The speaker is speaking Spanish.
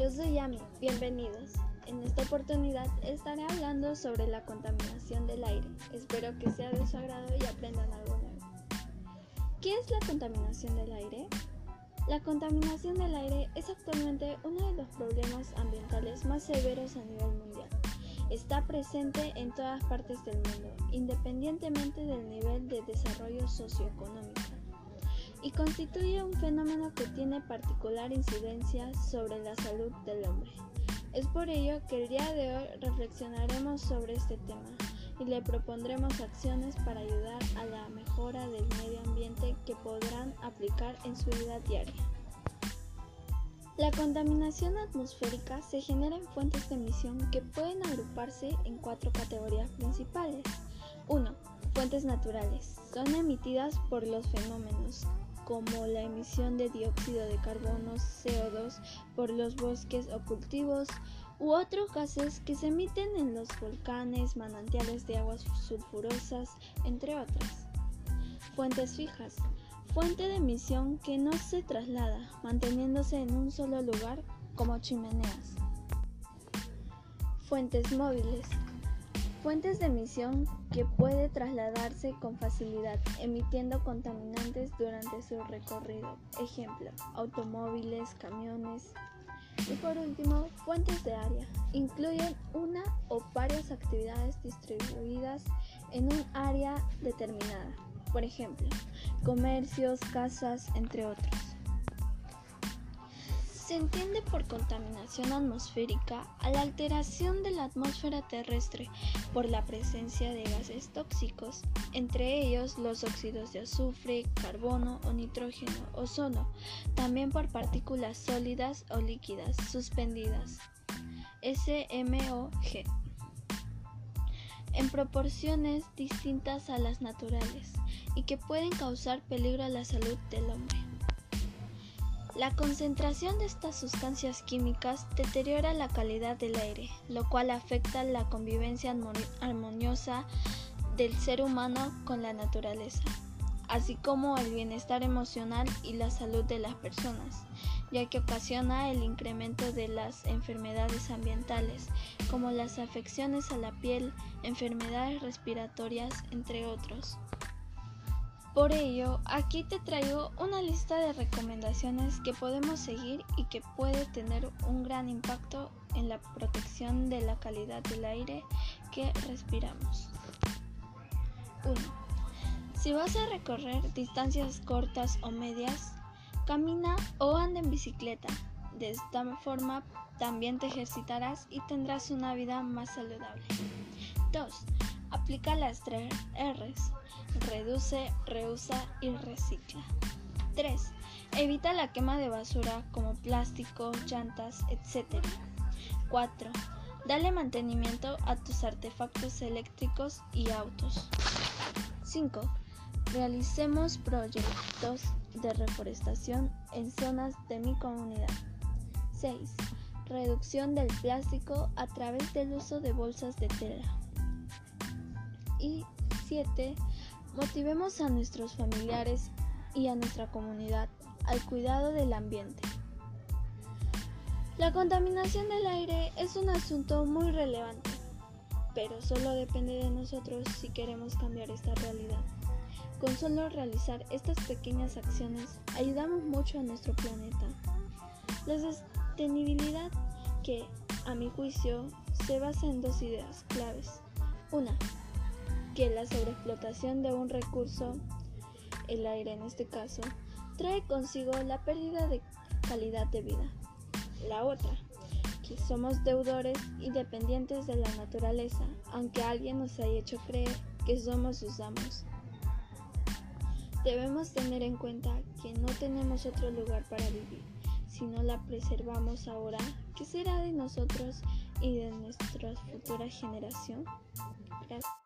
yo soy Yami, bienvenidos. En esta oportunidad estaré hablando sobre la contaminación del aire. Espero que sea de su agrado y aprendan algo nuevo. ¿Qué es la contaminación del aire? La contaminación del aire es actualmente uno de los problemas ambientales más severos a nivel mundial. Está presente en todas partes del mundo, independientemente del nivel de desarrollo socioeconómico y constituye un fenómeno que tiene particular incidencia sobre la salud del hombre. Es por ello que el día de hoy reflexionaremos sobre este tema y le propondremos acciones para ayudar a la mejora del medio ambiente que podrán aplicar en su vida diaria. La contaminación atmosférica se genera en fuentes de emisión que pueden agruparse en cuatro categorías principales. 1. Fuentes naturales. Son emitidas por los fenómenos como la emisión de dióxido de carbono, CO2, por los bosques o cultivos, u otros gases que se emiten en los volcanes, manantiales de aguas sulfurosas, entre otras. Fuentes fijas. Fuente de emisión que no se traslada, manteniéndose en un solo lugar como chimeneas. Fuentes móviles Fuentes de emisión que puede trasladarse con facilidad, emitiendo contaminantes durante su recorrido. Ejemplo, automóviles, camiones. Y por último, fuentes de área. Incluyen una o varias actividades distribuidas en un área determinada. Por ejemplo, comercios, casas, entre otros. Se entiende por contaminación atmosférica a la alteración de la atmósfera terrestre por la presencia de gases tóxicos, entre ellos los óxidos de azufre, carbono o nitrógeno, ozono, también por partículas sólidas o líquidas suspendidas, SMOG, en proporciones distintas a las naturales y que pueden causar peligro a la salud del hombre. La concentración de estas sustancias químicas deteriora la calidad del aire, lo cual afecta la convivencia armoniosa del ser humano con la naturaleza, así como el bienestar emocional y la salud de las personas, ya que ocasiona el incremento de las enfermedades ambientales, como las afecciones a la piel, enfermedades respiratorias, entre otros. Por ello, aquí te traigo una lista de recomendaciones que podemos seguir y que puede tener un gran impacto en la protección de la calidad del aire que respiramos. 1. Si vas a recorrer distancias cortas o medias, camina o anda en bicicleta. De esta forma también te ejercitarás y tendrás una vida más saludable. 2. Aplica las tres R's reduce, reusa y recicla. 3. Evita la quema de basura como plástico, llantas, etc. 4. Dale mantenimiento a tus artefactos eléctricos y autos. 5. Realicemos proyectos de reforestación en zonas de mi comunidad. 6. Reducción del plástico a través del uso de bolsas de tela. Y 7. Motivemos a nuestros familiares y a nuestra comunidad al cuidado del ambiente. La contaminación del aire es un asunto muy relevante, pero solo depende de nosotros si queremos cambiar esta realidad. Con solo realizar estas pequeñas acciones ayudamos mucho a nuestro planeta. La sostenibilidad que, a mi juicio, se basa en dos ideas claves. Una, que la sobreexplotación de un recurso, el aire en este caso, trae consigo la pérdida de calidad de vida. La otra, que somos deudores y dependientes de la naturaleza, aunque alguien nos haya hecho creer que somos sus amos. Debemos tener en cuenta que no tenemos otro lugar para vivir. Si no la preservamos ahora, ¿qué será de nosotros y de nuestra futura generación? Gracias.